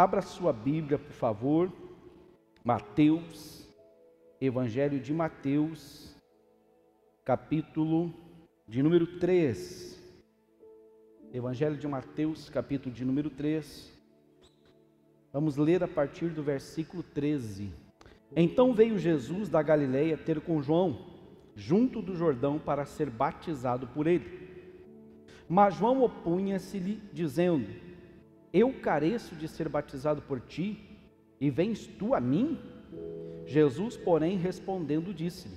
abra sua Bíblia, por favor. Mateus, Evangelho de Mateus, capítulo de número 3. Evangelho de Mateus, capítulo de número 3. Vamos ler a partir do versículo 13. Então veio Jesus da Galileia ter com João, junto do Jordão, para ser batizado por ele. Mas João opunha-se-lhe, dizendo: Eu careço de ser batizado por ti, e vens tu a mim? Jesus, porém, respondendo, disse-lhe: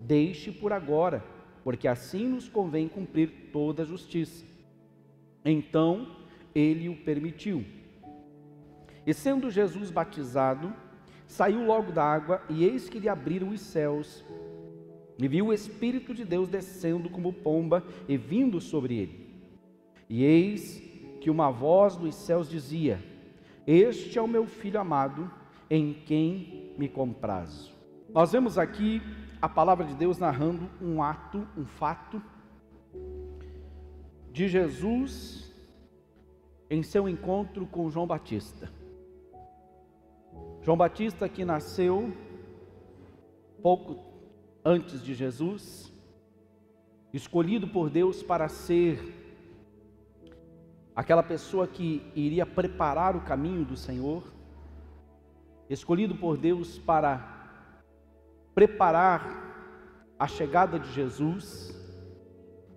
Deixe por agora, porque assim nos convém cumprir toda a justiça. Então ele o permitiu. E sendo Jesus batizado, saiu logo da água, e eis que lhe abriram os céus, e viu o Espírito de Deus descendo como pomba e vindo sobre ele. E eis que uma voz dos céus dizia: este é o meu filho amado, em quem me comprazo. Nós vemos aqui a palavra de Deus narrando um ato, um fato de Jesus em seu encontro com João Batista. João Batista que nasceu pouco antes de Jesus, escolhido por Deus para ser aquela pessoa que iria preparar o caminho do Senhor, escolhido por Deus para preparar a chegada de Jesus,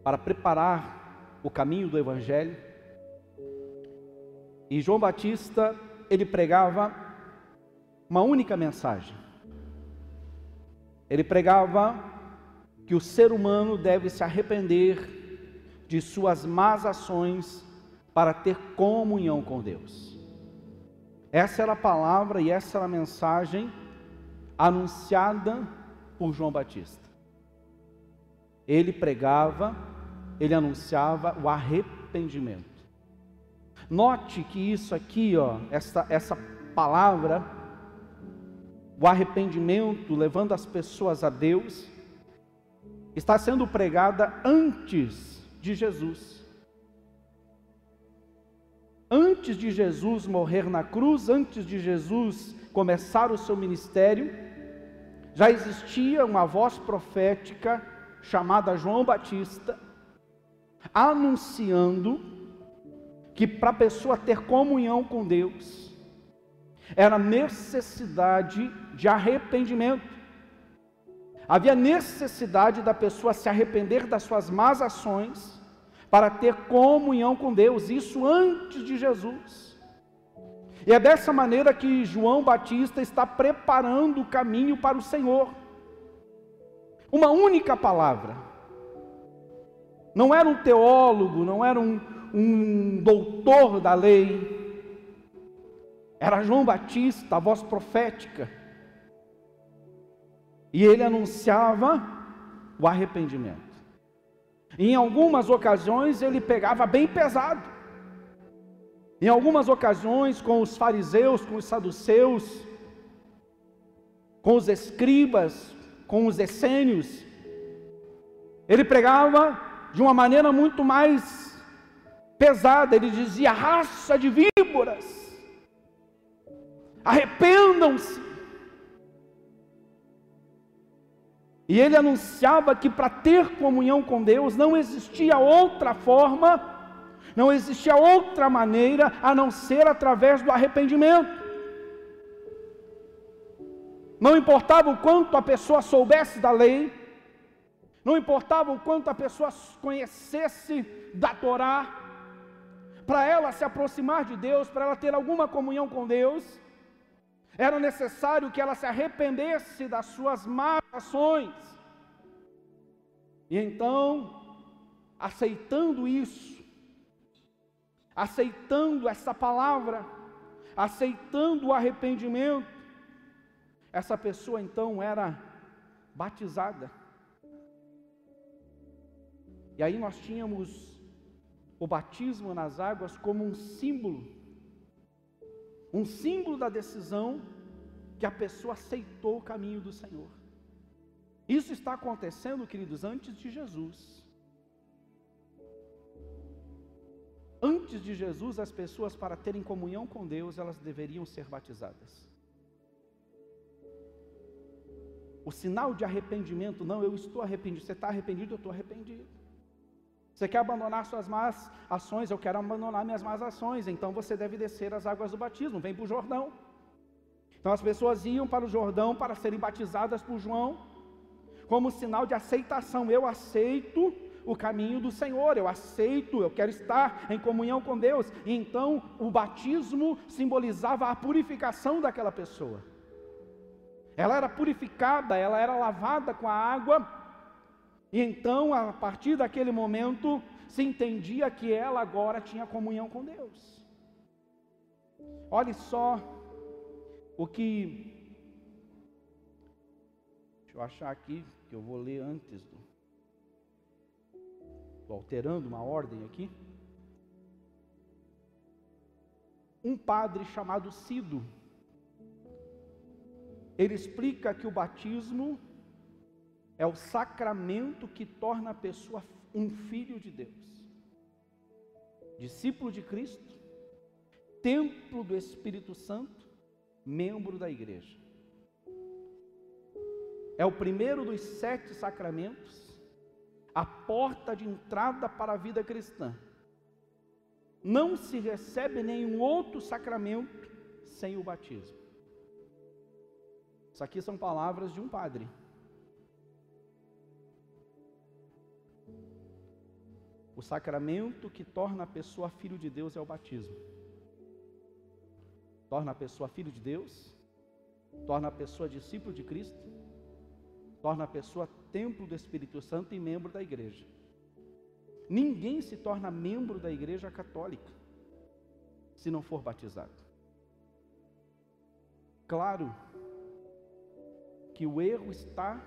para preparar o caminho do Evangelho. E João Batista, ele pregava uma única mensagem. Ele pregava que o ser humano deve se arrepender de suas más ações para ter comunhão com Deus. Essa era a palavra e essa era a mensagem anunciada por João Batista. Ele pregava, ele anunciava o arrependimento. Note que isso aqui, ó, essa, essa palavra, o arrependimento, levando as pessoas a Deus, está sendo pregada antes de Jesus. Antes de Jesus morrer na cruz, antes de Jesus começar o seu ministério, já existia uma voz profética chamada João Batista, anunciando que para a pessoa ter comunhão com Deus, era necessidade de arrependimento. Havia necessidade da pessoa se arrepender das suas más ações para ter comunhão com Deus, isso antes de Jesus. E é dessa maneira que João Batista está preparando o caminho para o Senhor. Uma única palavra. Não era um teólogo, não era um, um doutor da lei. Era João Batista, a voz profética. E ele anunciava o arrependimento. Em algumas ocasiões ele pegava bem pesado. Em algumas ocasiões com os fariseus, com os saduceus, com os escribas, com os essênios. Ele pregava de uma maneira muito mais pesada. Ele dizia: raça de víboras, arrependam-se. E ele anunciava que para ter comunhão com Deus não existia outra forma, não existia outra maneira a não ser através do arrependimento. Não importava o quanto a pessoa soubesse da lei, não importava o quanto a pessoa conhecesse da Torá, para ela se aproximar de Deus, para ela ter alguma comunhão com Deus, era necessário que ela se arrependesse das suas más ações. E então, aceitando isso, aceitando essa palavra, aceitando o arrependimento, essa pessoa então era batizada. E aí nós tínhamos o batismo nas águas como um símbolo um símbolo da decisão que a pessoa aceitou o caminho do Senhor. Isso está acontecendo, queridos, antes de Jesus. antes de Jesus, as pessoas, para terem comunhão com Deus, elas deveriam ser batizadas. O sinal de arrependimento, não, eu estou arrependido. Você está arrependido? Eu estou arrependido. Você quer abandonar suas más ações? Eu quero abandonar minhas más ações. Então você deve descer as águas do batismo. Vem para o Jordão. Então as pessoas iam para o Jordão para serem batizadas por João, como sinal de aceitação. Eu aceito o caminho do Senhor, eu aceito, eu quero estar em comunhão com Deus. E então o batismo simbolizava a purificação daquela pessoa. Ela era purificada, ela era lavada com a água, e então a partir daquele momento se entendia que ela agora tinha comunhão com Deus. Olhe só o que. Deixa eu achar aqui, que eu vou ler antes do. Estou alterando uma ordem aqui. Um padre chamado Cido, ele explica que o batismo é o sacramento que torna a pessoa um filho de Deus, discípulo de Cristo, templo do Espírito Santo, membro da igreja. É o primeiro dos sete sacramentos a porta de entrada para a vida cristã. Não se recebe nenhum outro sacramento sem o batismo. Isso aqui são palavras de um padre. O sacramento que torna a pessoa filho de Deus é o batismo. Torna a pessoa filho de Deus, torna a pessoa discípulo de Cristo, torna a pessoa templo do Espírito Santo e membro da igreja. Ninguém se torna membro da igreja católica se não for batizado. Claro que o erro está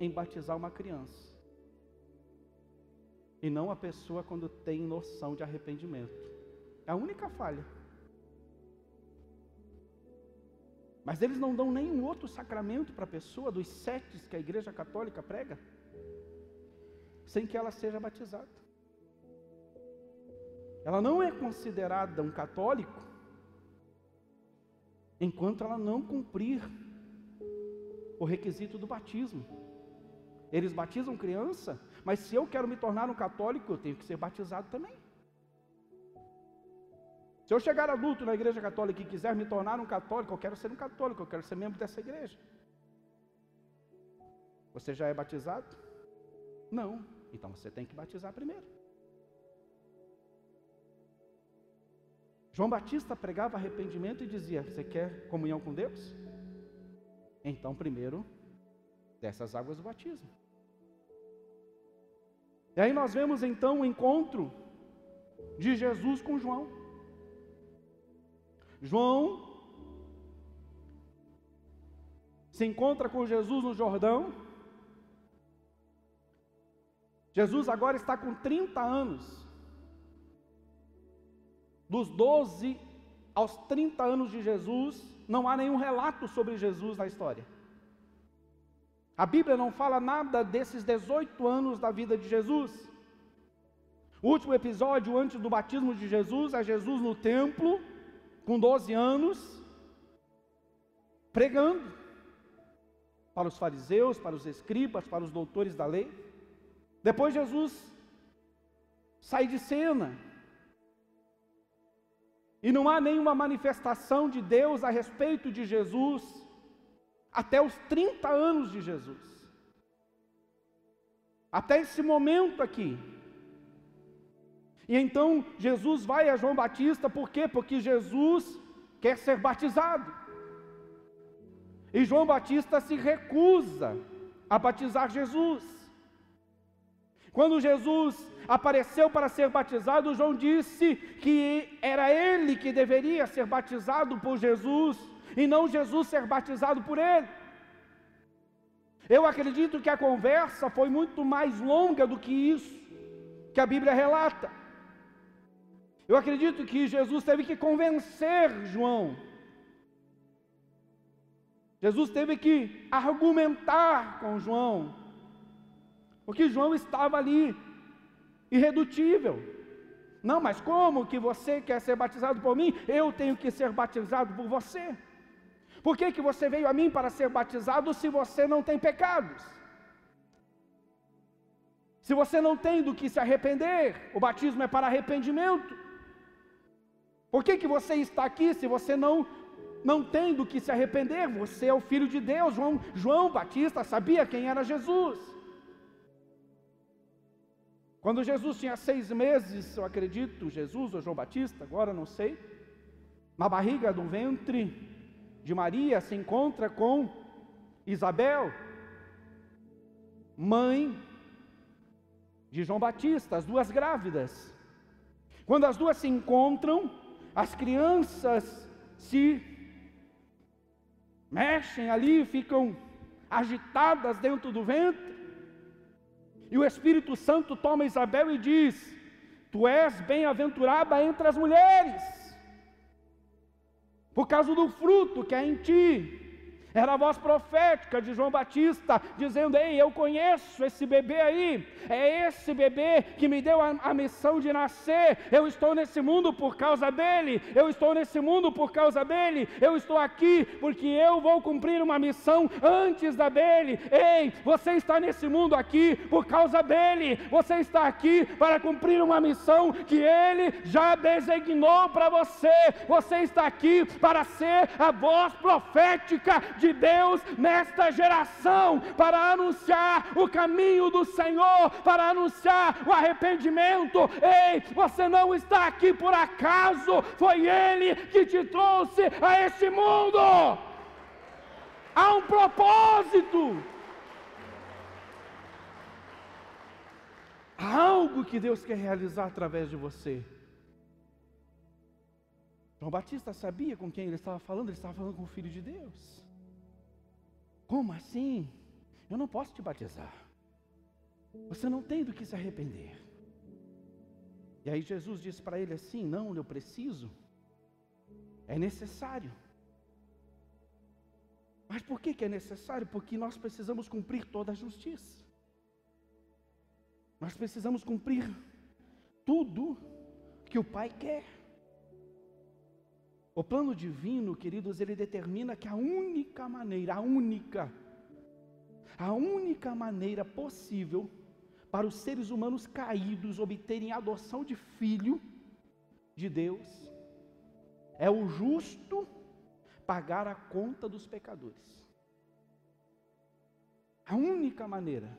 em batizar uma criança e não a pessoa quando tem noção de arrependimento. É a única falha. Mas eles não dão nenhum outro sacramento para a pessoa, dos sete que a Igreja Católica prega, sem que ela seja batizada. Ela não é considerada um católico enquanto ela não cumprir o requisito do batismo. Eles batizam criança, mas se eu quero me tornar um católico, eu tenho que ser batizado também. Se eu chegar adulto na igreja católica e quiser me tornar um católico, eu quero ser um católico, eu quero ser membro dessa igreja. Você já é batizado? Não. Então você tem que batizar primeiro. João Batista pregava arrependimento e dizia: Você quer comunhão com Deus? Então, primeiro, dessas águas do batismo. E aí nós vemos então o encontro de Jesus com João. João se encontra com Jesus no Jordão. Jesus agora está com 30 anos. Dos 12 aos 30 anos de Jesus, não há nenhum relato sobre Jesus na história. A Bíblia não fala nada desses 18 anos da vida de Jesus. O último episódio antes do batismo de Jesus é Jesus no templo, com 12 anos, pregando para os fariseus, para os escribas, para os doutores da lei. Depois Jesus sai de cena. E não há nenhuma manifestação de Deus a respeito de Jesus até os 30 anos de Jesus. Até esse momento aqui. E então Jesus vai a João Batista, por quê? Porque Jesus quer ser batizado. E João Batista se recusa a batizar Jesus. Quando Jesus apareceu para ser batizado, João disse que era ele que deveria ser batizado por Jesus e não Jesus ser batizado por ele. Eu acredito que a conversa foi muito mais longa do que isso que a Bíblia relata. Eu acredito que Jesus teve que convencer João. Jesus teve que argumentar com João, porque João estava ali, irredutível. Não, mas como que você quer ser batizado por mim? Eu tenho que ser batizado por você. Por que, que você veio a mim para ser batizado se você não tem pecados? Se você não tem do que se arrepender, o batismo é para arrependimento. Por que, que você está aqui se você não não tem do que se arrepender? Você é o filho de Deus. João, João Batista sabia quem era Jesus. Quando Jesus tinha seis meses, eu acredito, Jesus ou João Batista, agora não sei, na barriga do ventre de Maria se encontra com Isabel, mãe de João Batista, as duas grávidas. Quando as duas se encontram, as crianças se mexem ali, ficam agitadas dentro do ventre. E o Espírito Santo toma Isabel e diz: Tu és bem-aventurada entre as mulheres, por causa do fruto que é em ti. Era a voz profética de João Batista, dizendo: Ei, eu conheço esse bebê aí, é esse bebê que me deu a, a, missão de nascer. Eu estou nesse mundo por causa dele, eu estou nesse mundo por causa dele, eu estou aqui porque eu vou cumprir uma missão antes da dele. Ei, você está nesse mundo aqui por causa dele, você está aqui para cumprir uma missão que ele já designou para você. Você está aqui para ser a voz profética de Deus nesta geração, para anunciar o caminho do Senhor, para anunciar o arrependimento. Ei, você não está aqui por acaso, foi Ele que te trouxe a este mundo. Há um propósito. Há algo que Deus quer realizar através de você. João Batista sabia com quem ele estava falando, ele estava falando com o Filho de Deus. Como assim? Eu não posso te batizar. Você não tem do que se arrepender. E aí Jesus disse para ele assim: Não, eu preciso. É necessário. Mas por que, que é necessário? Porque nós precisamos cumprir toda a justiça. Nós precisamos cumprir tudo que o Pai quer. O plano divino, queridos, ele determina que a única maneira, a única, a única maneira possível para os seres humanos caídos obterem adoção de filho de Deus é o justo pagar a conta dos pecadores. A única maneira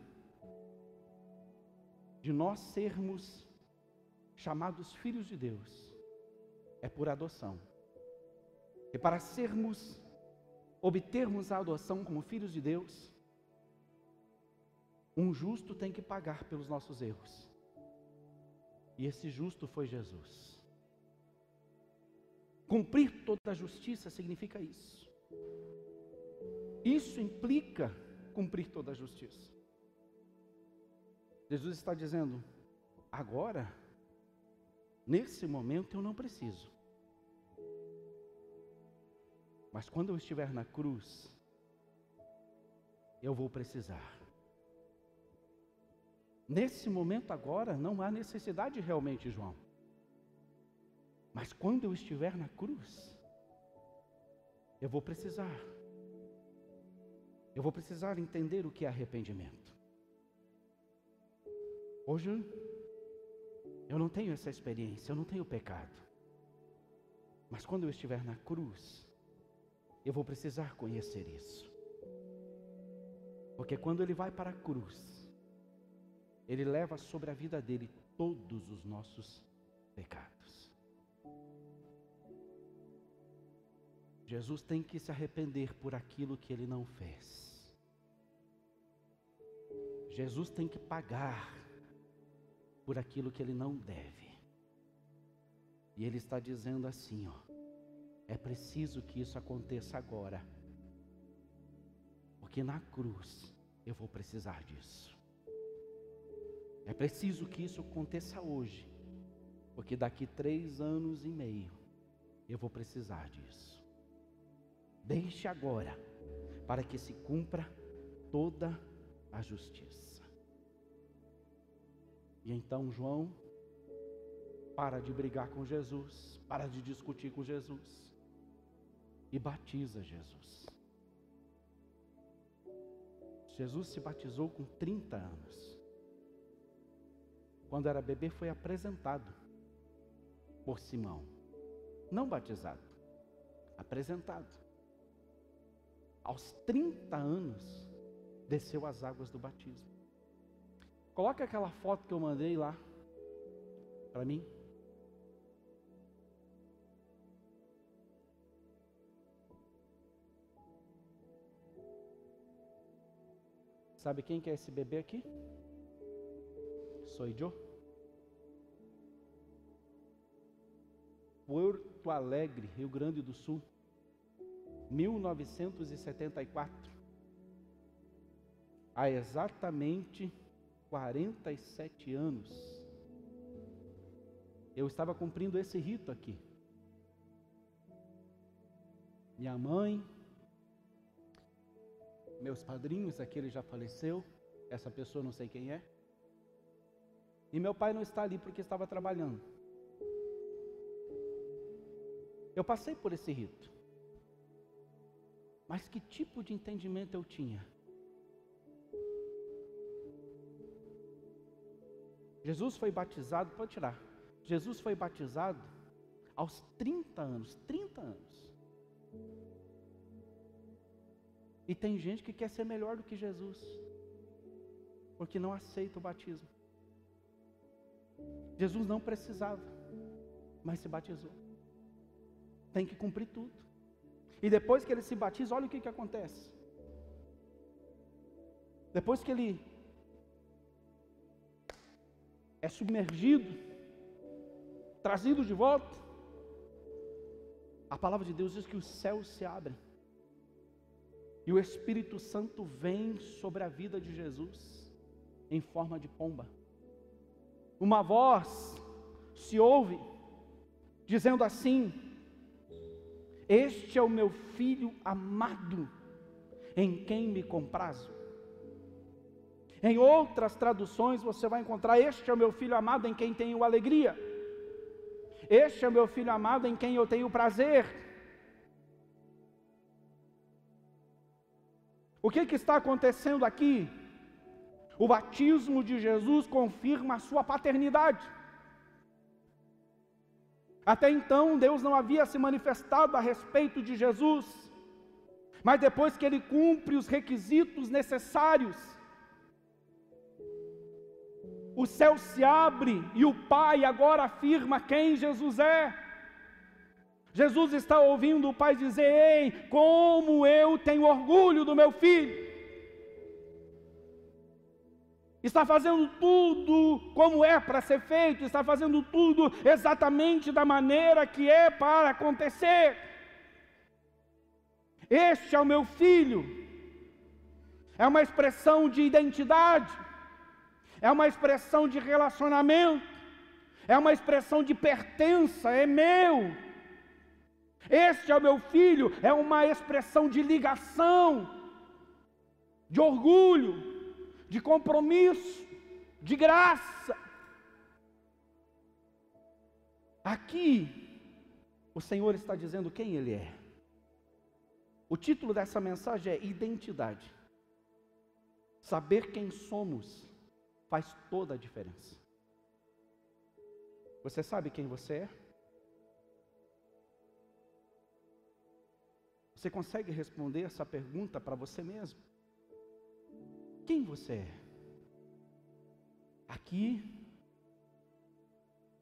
de nós sermos chamados filhos de Deus é por adoção. E para sermos, obtermos a adoção como filhos de Deus, um justo tem que pagar pelos nossos erros. E esse justo foi Jesus. Cumprir toda a justiça significa isso. Isso implica cumprir toda a justiça. Jesus está dizendo: agora, nesse momento eu não preciso. Mas quando eu estiver na cruz, eu vou precisar. Nesse momento agora, não há necessidade realmente, João. Mas quando eu estiver na cruz, eu vou precisar. Eu vou precisar entender o que é arrependimento. Hoje, eu não tenho essa experiência, eu não tenho pecado. Mas quando eu estiver na cruz, eu vou precisar conhecer isso. Porque quando ele vai para a cruz, ele leva sobre a vida dele todos os nossos pecados. Jesus tem que se arrepender por aquilo que ele não fez. Jesus tem que pagar por aquilo que ele não deve. E ele está dizendo assim, ó: é preciso que isso aconteça agora. Porque na cruz eu vou precisar disso. É preciso que isso aconteça hoje. Porque daqui três anos e meio eu vou precisar disso. Deixe agora para que se cumpra toda a justiça. E então João para de brigar com Jesus, para de discutir com Jesus e batiza Jesus. Jesus se batizou com 30 anos. Quando era bebê, foi apresentado por Simão. Não batizado, apresentado. Aos 30 anos, desceu as águas do batismo. Coloca aquela foto que eu mandei lá para mim. Sabe quem que é esse bebê aqui? Sou eu. Porto Alegre, Rio Grande do Sul, 1974. Há exatamente 47 anos, eu estava cumprindo esse rito aqui. Minha mãe, meus padrinhos, aquele já faleceu, essa pessoa não sei quem é. E meu pai não está ali porque estava trabalhando. Eu passei por esse rito. Mas que tipo de entendimento eu tinha? Jesus foi batizado, pode tirar. Jesus foi batizado aos 30 anos, 30 anos. E tem gente que quer ser melhor do que Jesus, porque não aceita o batismo. Jesus não precisava, mas se batizou. Tem que cumprir tudo. E depois que ele se batiza, olha o que, que acontece. Depois que ele é submergido, trazido de volta, a palavra de Deus diz que os céus se abrem. E o Espírito Santo vem sobre a vida de Jesus em forma de pomba. Uma voz se ouve dizendo assim: Este é o meu filho amado, em quem me comprazo. Em outras traduções você vai encontrar: Este é o meu filho amado, em quem tenho alegria. Este é o meu filho amado, em quem eu tenho prazer. O que, que está acontecendo aqui? O batismo de Jesus confirma a sua paternidade. Até então, Deus não havia se manifestado a respeito de Jesus, mas depois que ele cumpre os requisitos necessários, o céu se abre e o Pai agora afirma quem Jesus é. Jesus está ouvindo o pai dizer: Ei, como eu tenho orgulho do meu filho. Está fazendo tudo como é para ser feito, está fazendo tudo exatamente da maneira que é para acontecer. Este é o meu filho, é uma expressão de identidade, é uma expressão de relacionamento, é uma expressão de pertença, é meu. Este é o meu filho, é uma expressão de ligação, de orgulho, de compromisso, de graça. Aqui, o Senhor está dizendo quem Ele é. O título dessa mensagem é Identidade. Saber quem somos faz toda a diferença. Você sabe quem você é? Você consegue responder essa pergunta para você mesmo? Quem você é? Aqui,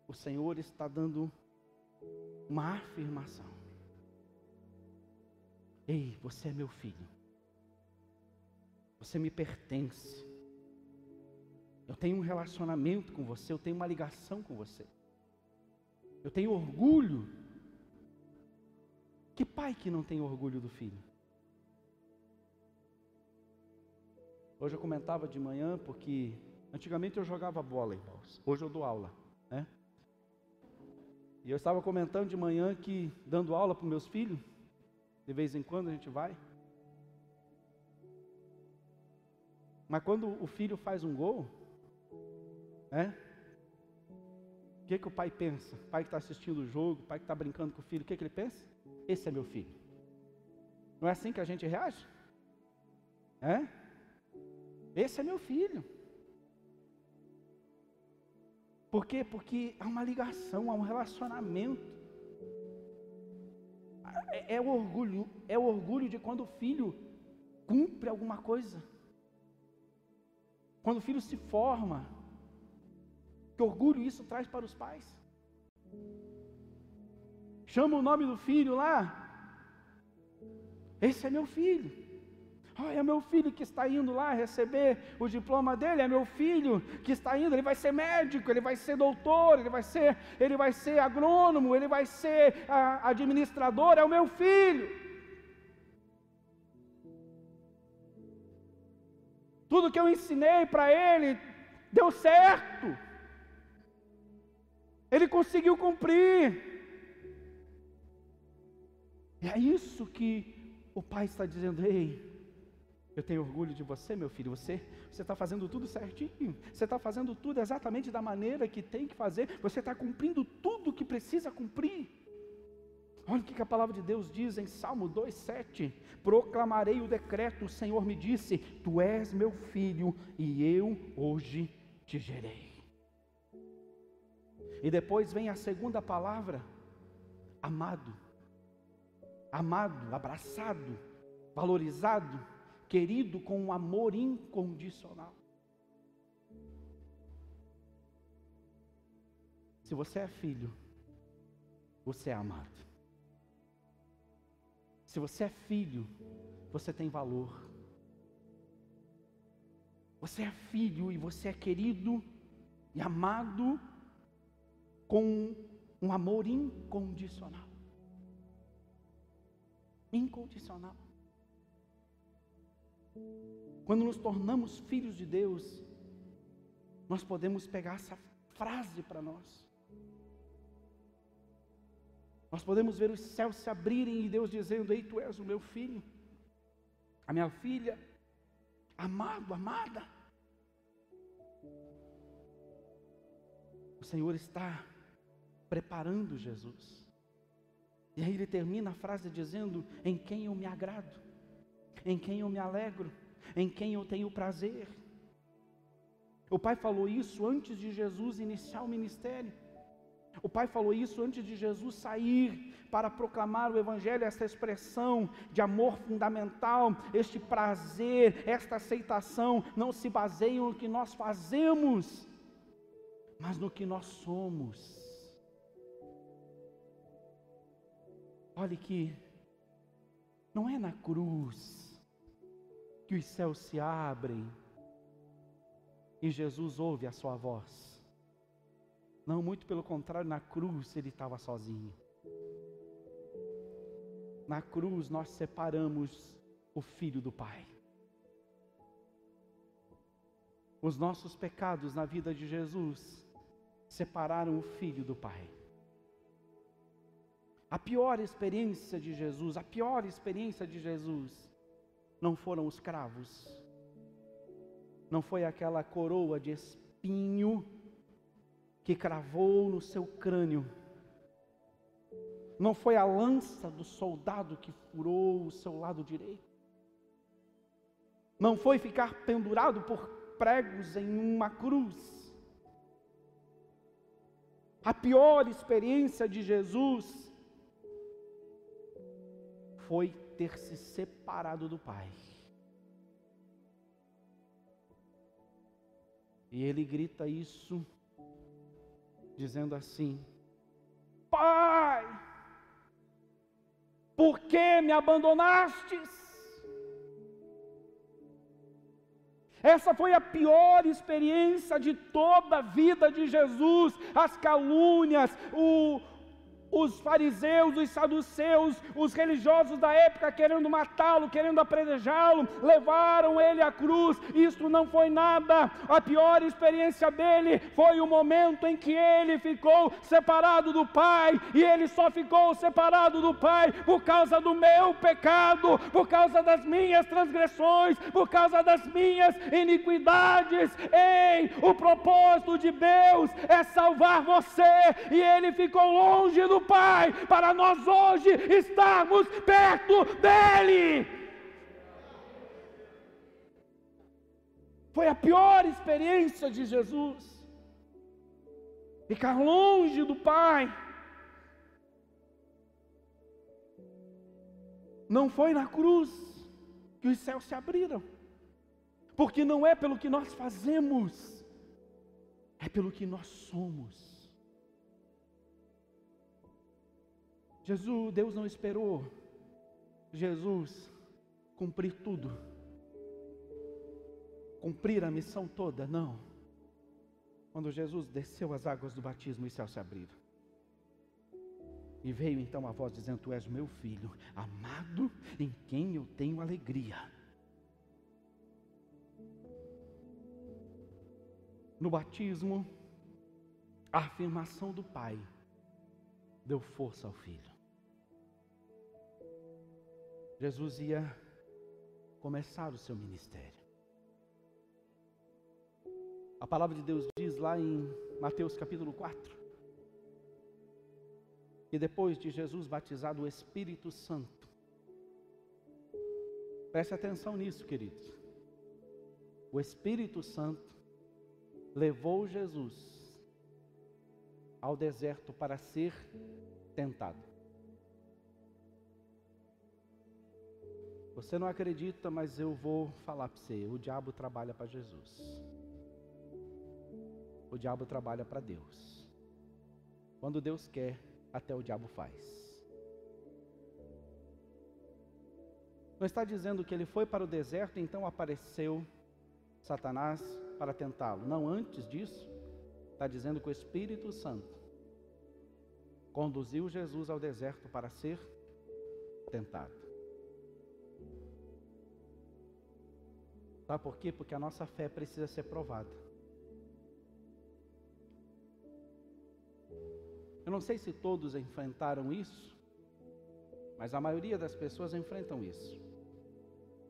o Senhor está dando uma afirmação. Ei, você é meu filho. Você me pertence. Eu tenho um relacionamento com você, eu tenho uma ligação com você. Eu tenho orgulho que pai que não tem orgulho do filho? Hoje eu comentava de manhã porque antigamente eu jogava bola, irmãos. Hoje eu dou aula, né? E eu estava comentando de manhã que dando aula para meus filhos, de vez em quando a gente vai. Mas quando o filho faz um gol, né? O que, que o pai pensa? O pai que está assistindo o jogo, o pai que está brincando com o filho, o que, que ele pensa? Esse é meu filho. Não é assim que a gente reage? É? Esse é meu filho. Por quê? Porque há uma ligação, há um relacionamento. É, é o orgulho, é o orgulho de quando o filho cumpre alguma coisa. Quando o filho se forma. Que orgulho isso traz para os pais. Chama o nome do filho lá. Esse é meu filho. Oh, é meu filho que está indo lá receber o diploma dele, é meu filho que está indo, ele vai ser médico, ele vai ser doutor, ele vai ser, ele vai ser agrônomo, ele vai ser ah, administrador, é o meu filho. Tudo que eu ensinei para ele deu certo. Ele conseguiu cumprir. É isso que o pai está dizendo, ei, eu tenho orgulho de você, meu filho. Você você está fazendo tudo certinho. Você está fazendo tudo exatamente da maneira que tem que fazer. Você está cumprindo tudo que precisa cumprir. Olha o que a palavra de Deus diz em Salmo 2,7: Proclamarei o decreto, o Senhor me disse: Tu és meu filho, e eu hoje te gerei. E depois vem a segunda palavra: amado, amado, abraçado, valorizado querido com um amor incondicional. Se você é filho, você é amado. Se você é filho, você tem valor. Você é filho e você é querido e amado com um amor incondicional. Incondicional. Quando nos tornamos filhos de Deus, nós podemos pegar essa frase para nós. Nós podemos ver os céus se abrirem e Deus dizendo: Ei, tu és o meu filho, a minha filha, amado, amada. O Senhor está preparando Jesus. E aí ele termina a frase dizendo: Em quem eu me agrado em quem eu me alegro, em quem eu tenho prazer. O Pai falou isso antes de Jesus iniciar o ministério. O Pai falou isso antes de Jesus sair para proclamar o Evangelho, essa expressão de amor fundamental, este prazer, esta aceitação, não se baseiam no que nós fazemos, mas no que nós somos. Olhe que não é na cruz que os céus se abrem e Jesus ouve a sua voz. Não, muito pelo contrário, na cruz ele estava sozinho. Na cruz nós separamos o filho do Pai. Os nossos pecados na vida de Jesus separaram o filho do Pai. A pior experiência de Jesus, a pior experiência de Jesus não foram os cravos, não foi aquela coroa de espinho que cravou no seu crânio, não foi a lança do soldado que furou o seu lado direito, não foi ficar pendurado por pregos em uma cruz. A pior experiência de Jesus foi ter se separado do Pai. E ele grita isso, dizendo assim: Pai, por que me abandonastes? Essa foi a pior experiência de toda a vida de Jesus, as calúnias, o, os fariseus, os saduceus, os religiosos da época querendo matá-lo, querendo apredejá-lo, levaram ele à cruz. Isto não foi nada. A pior experiência dele foi o momento em que ele ficou separado do Pai, e ele só ficou separado do Pai por causa do meu pecado, por causa das minhas transgressões, por causa das minhas iniquidades. Ei, o propósito de Deus é salvar você, e ele ficou longe do Pai, para nós hoje estarmos perto dEle. Foi a pior experiência de Jesus. Ficar longe do Pai. Não foi na cruz que os céus se abriram. Porque não é pelo que nós fazemos, é pelo que nós somos. Jesus, Deus não esperou Jesus cumprir tudo, cumprir a missão toda, não. Quando Jesus desceu as águas do batismo, os céus se abriram. E veio então a voz dizendo: Tu és meu filho, amado, em quem eu tenho alegria. No batismo, a afirmação do Pai deu força ao filho. Jesus ia começar o seu ministério. A palavra de Deus diz lá em Mateus capítulo 4, que depois de Jesus batizado o Espírito Santo, preste atenção nisso, queridos. O Espírito Santo levou Jesus ao deserto para ser tentado. Você não acredita, mas eu vou falar para você: o diabo trabalha para Jesus. O diabo trabalha para Deus. Quando Deus quer, até o diabo faz. Não está dizendo que ele foi para o deserto então apareceu Satanás para tentá-lo. Não, antes disso, está dizendo que o Espírito Santo conduziu Jesus ao deserto para ser tentado. Sabe por quê? Porque a nossa fé precisa ser provada. Eu não sei se todos enfrentaram isso, mas a maioria das pessoas enfrentam isso.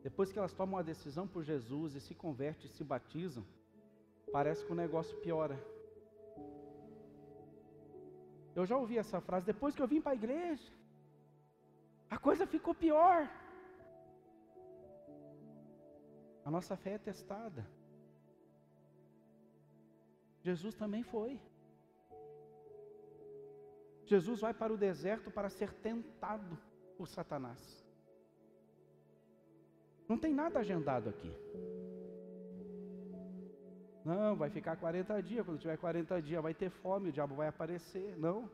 Depois que elas tomam a decisão por Jesus e se convertem, se batizam, parece que o negócio piora. Eu já ouvi essa frase depois que eu vim para a igreja. A coisa ficou pior. A nossa fé é testada. Jesus também foi. Jesus vai para o deserto para ser tentado por Satanás. Não tem nada agendado aqui. Não, vai ficar 40 dias. Quando tiver 40 dias, vai ter fome, o diabo vai aparecer. Não.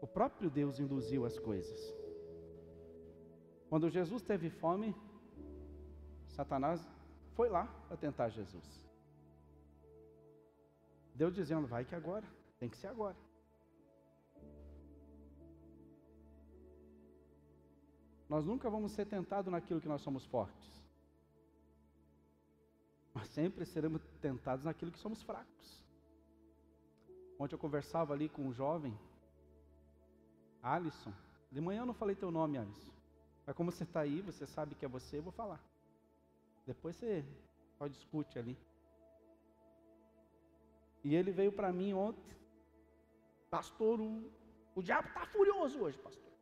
O próprio Deus induziu as coisas. Quando Jesus teve fome, Satanás foi lá para tentar Jesus. Deus dizendo: vai que agora, tem que ser agora. Nós nunca vamos ser tentados naquilo que nós somos fortes. Mas sempre seremos tentados naquilo que somos fracos. Ontem eu conversava ali com um jovem, Alisson. De manhã eu não falei teu nome, Alisson. Mas como você está aí, você sabe que é você, eu vou falar. Depois você só discute ali. E ele veio para mim ontem, pastor, o, o diabo está furioso hoje, pastor.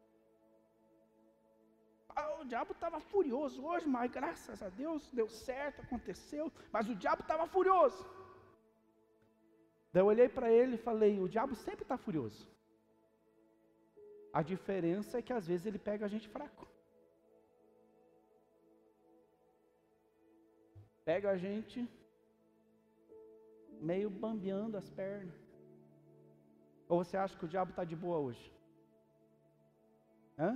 Ah, o diabo estava furioso hoje, mas graças a Deus deu certo, aconteceu, mas o diabo estava furioso. Daí eu olhei para ele e falei: o diabo sempre está furioso. A diferença é que às vezes ele pega a gente fraco. Pega a gente meio bambeando as pernas. Ou você acha que o diabo está de boa hoje? Hã?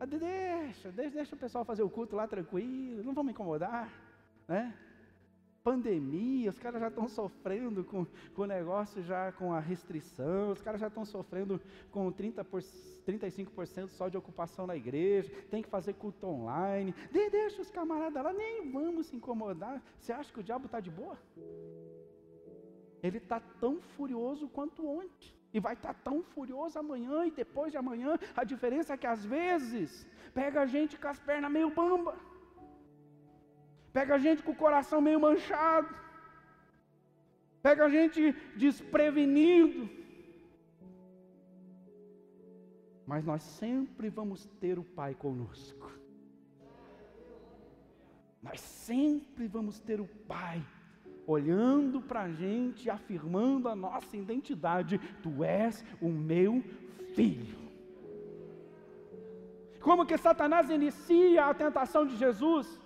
Ah, deixa, deixa, deixa o pessoal fazer o culto lá tranquilo, não vamos incomodar, né? Pandemia, os caras já estão sofrendo com, com o negócio, já com a restrição, os caras já estão sofrendo com 30 por, 35% só de ocupação na igreja, tem que fazer culto online, de, deixa os camaradas lá, nem vamos se incomodar. Você acha que o diabo está de boa? Ele está tão furioso quanto ontem. E vai estar tá tão furioso amanhã e depois de amanhã. A diferença é que às vezes pega a gente com as pernas meio bamba pega a gente com o coração meio manchado, pega a gente desprevenido. Mas nós sempre vamos ter o Pai conosco. Nós sempre vamos ter o Pai olhando para a gente, afirmando a nossa identidade: Tu és o meu filho. Como que Satanás inicia a tentação de Jesus?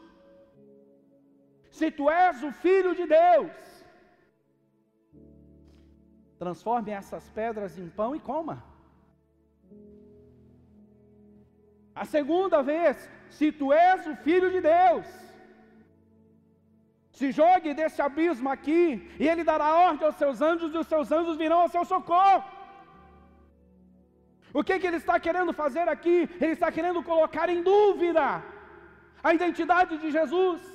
Se tu és o filho de Deus, transforme essas pedras em pão e coma. A segunda vez, se tu és o filho de Deus, se jogue desse abismo aqui, e ele dará ordem aos seus anjos, e os seus anjos virão ao seu socorro. O que, que ele está querendo fazer aqui? Ele está querendo colocar em dúvida a identidade de Jesus.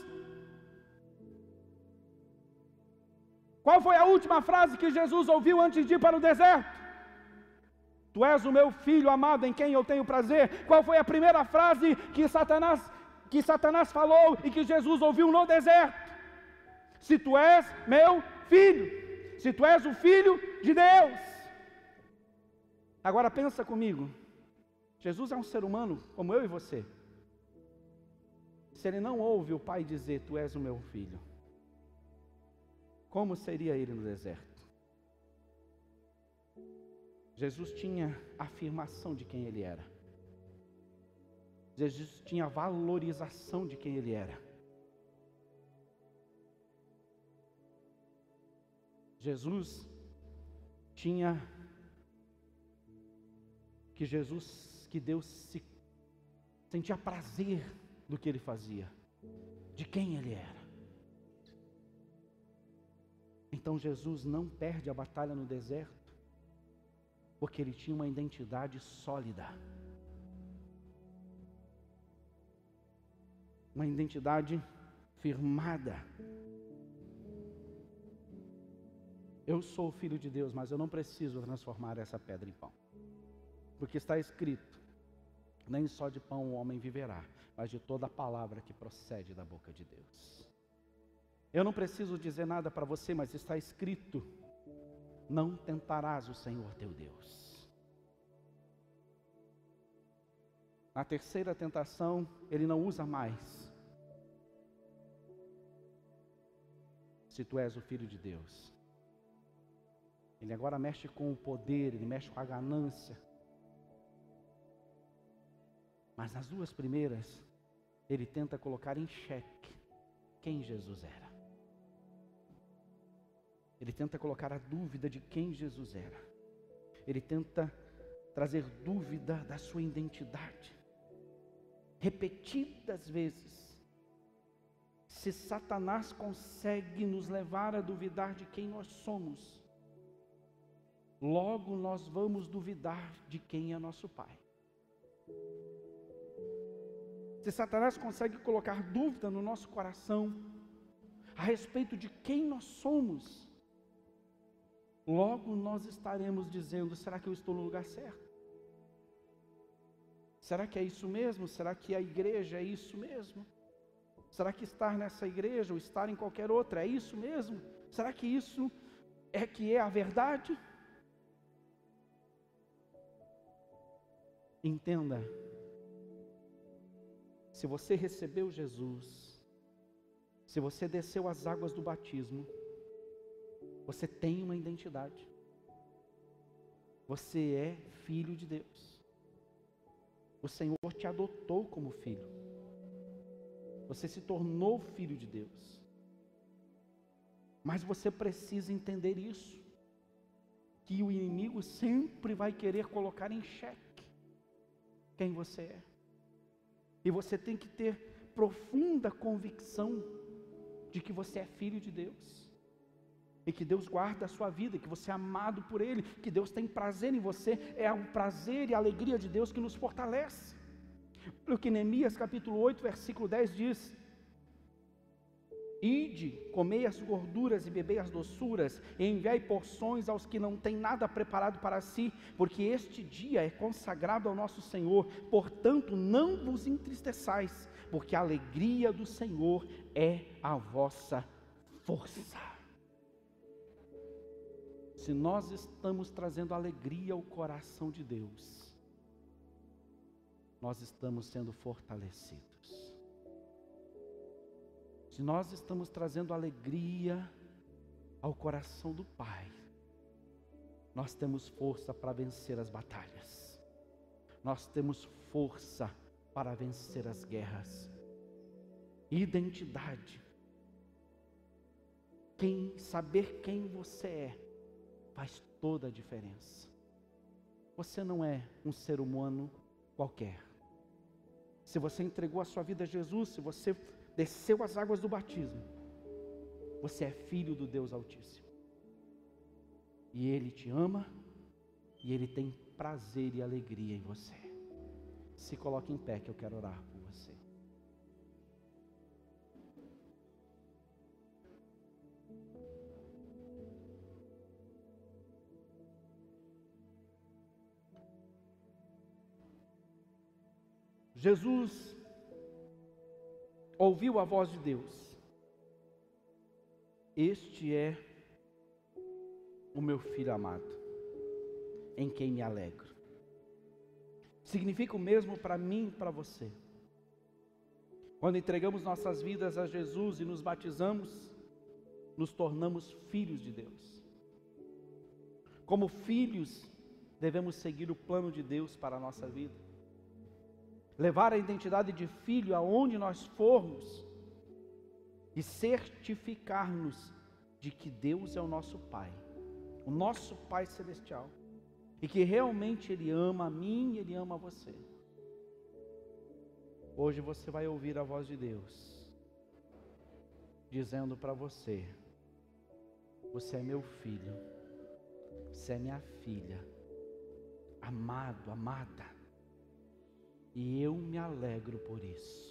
Qual foi a última frase que Jesus ouviu antes de ir para o deserto? Tu és o meu filho amado em quem eu tenho prazer. Qual foi a primeira frase que Satanás que Satanás falou e que Jesus ouviu no deserto? Se tu és meu filho, se tu és o filho de Deus. Agora pensa comigo. Jesus é um ser humano como eu e você. Se ele não ouve o pai dizer: Tu és o meu filho, como seria ele no deserto? Jesus tinha afirmação de quem ele era. Jesus tinha valorização de quem ele era. Jesus tinha que Jesus, que Deus se sentia prazer do que ele fazia, de quem ele era. Então Jesus não perde a batalha no deserto, porque ele tinha uma identidade sólida. Uma identidade firmada. Eu sou filho de Deus, mas eu não preciso transformar essa pedra em pão. Porque está escrito: nem só de pão o homem viverá, mas de toda a palavra que procede da boca de Deus. Eu não preciso dizer nada para você, mas está escrito: não tentarás o Senhor teu Deus. Na terceira tentação, ele não usa mais. Se tu és o filho de Deus. Ele agora mexe com o poder, ele mexe com a ganância. Mas nas duas primeiras, ele tenta colocar em xeque quem Jesus era. Ele tenta colocar a dúvida de quem Jesus era. Ele tenta trazer dúvida da sua identidade. Repetidas vezes. Se Satanás consegue nos levar a duvidar de quem nós somos, logo nós vamos duvidar de quem é nosso Pai. Se Satanás consegue colocar dúvida no nosso coração a respeito de quem nós somos, logo nós estaremos dizendo: será que eu estou no lugar certo? Será que é isso mesmo? Será que a igreja é isso mesmo? Será que estar nessa igreja ou estar em qualquer outra é isso mesmo? Será que isso é que é a verdade? Entenda, se você recebeu Jesus, se você desceu as águas do batismo, você tem uma identidade. Você é filho de Deus. O Senhor te adotou como filho. Você se tornou filho de Deus. Mas você precisa entender isso. Que o inimigo sempre vai querer colocar em xeque quem você é. E você tem que ter profunda convicção de que você é filho de Deus. E que Deus guarda a sua vida, que você é amado por Ele, que Deus tem prazer em você, é o prazer e a alegria de Deus que nos fortalece. Pelo que Neemias capítulo 8, versículo 10 diz: Ide, comei as gorduras e bebei as doçuras, e enviai porções aos que não têm nada preparado para si, porque este dia é consagrado ao nosso Senhor. Portanto, não vos entristeçais, porque a alegria do Senhor é a vossa força. Se nós estamos trazendo alegria ao coração de Deus, nós estamos sendo fortalecidos se nós estamos trazendo alegria ao coração do Pai, nós temos força para vencer as batalhas, nós temos força para vencer as guerras. Identidade. Quem saber quem você é faz toda a diferença. Você não é um ser humano qualquer. Se você entregou a sua vida a Jesus, se você desceu as águas do batismo, você é filho do Deus Altíssimo. E Ele te ama, e Ele tem prazer e alegria em você. Se coloque em pé que eu quero orar Jesus ouviu a voz de Deus. Este é o meu filho amado, em quem me alegro. Significa o mesmo para mim e para você. Quando entregamos nossas vidas a Jesus e nos batizamos, nos tornamos filhos de Deus. Como filhos, devemos seguir o plano de Deus para a nossa vida levar a identidade de filho aonde nós formos e certificar-nos de que Deus é o nosso Pai, o nosso Pai Celestial, e que realmente Ele ama a mim e Ele ama você. Hoje você vai ouvir a voz de Deus, dizendo para você: Você é meu filho, você é minha filha, amado, amada e eu me alegro por isso.